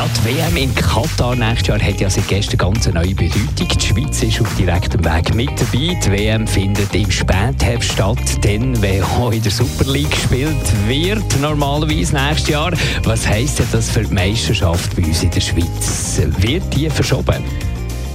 Ja, die WM in Katar nächstes Jahr hat ja seit gestern ganz eine neue Bedeutung. Die Schweiz ist auf direktem Weg mit dabei. Die WM findet im Spätherbst statt, dann, wenn auch in der Super League gespielt wird, normalerweise nächstes Jahr. Was heisst denn das für die Meisterschaft bei uns in der Schweiz? Wird die verschoben?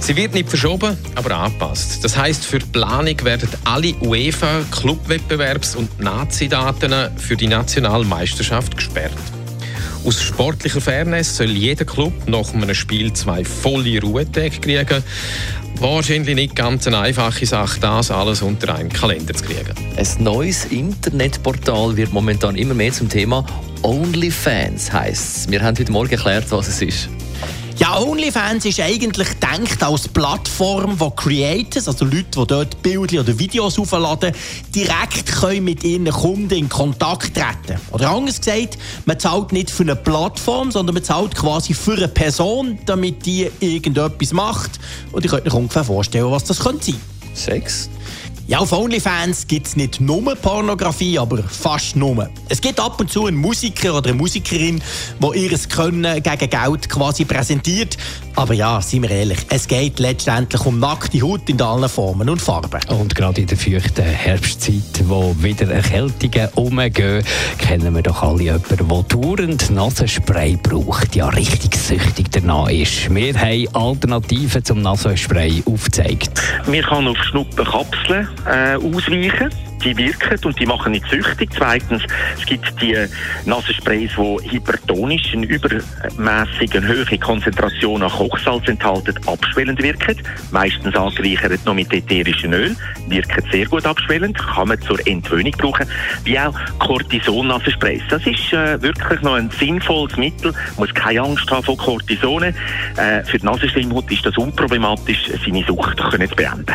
Sie wird nicht verschoben, aber angepasst. Das heißt, für die Planung werden alle UEFA, Clubwettbewerbs- und Nazi-Daten für die Nationalmeisterschaft gesperrt. Aus sportlicher Fairness soll jeder Club nach einem Spiel zwei volle Ruhetage kriegen. Wahrscheinlich nicht ganz eine einfache Sache, das alles unter einen Kalender zu kriegen. Ein neues Internetportal wird momentan immer mehr zum Thema OnlyFans heißt Wir haben heute Morgen erklärt, was es ist. Ja, OnlyFans ist eigentlich gedacht als Plattform, wo Creators, also Leute, die dort Bilder oder Videos aufladen, direkt können mit ihren Kunden in Kontakt treten Oder anders gesagt, man zahlt nicht für eine Plattform, sondern man zahlt quasi für eine Person, damit die irgendetwas macht. Und ihr könnt euch ungefähr vorstellen, was das könnte sein. Sex? Ja, auf OnlyFans gibt es nicht nur Pornografie, aber fast nur. Es gibt ab und zu einen Musiker oder eine Musikerin, die ihr Können gegen Geld quasi präsentiert. Aber ja, seien wir ehrlich, es geht letztendlich um nackte Haut in allen Formen und Farben. Und gerade in der feuchten Herbstzeit, wo wieder Erkältungen umgehen, kennen wir doch alle jemanden, der dauernd Nasenspray braucht, ja richtig süchtig danach ist. Wir haben Alternativen zum Nasenspray aufgezeigt. Man kann auf Schnuppenkapseln äh, ausweichen. Die wirken und die machen nicht süchtig. Zweitens, es gibt die Nasensprays, die hypertonisch in übermäßigen hohen Konzentration an Kochsalz enthalten, abschwellend wirken. Meistens angereichert noch mit ätherischem Öl. Wirken sehr gut abschwellend. Kann man zur Entwöhnung brauchen. Wie auch Cortison-Nasensprays. Das ist äh, wirklich noch ein sinnvolles Mittel. Muss keine Angst haben vor Cortisonen. Äh, für die Nasenschleimhaut ist das unproblematisch, seine Sucht können zu beenden.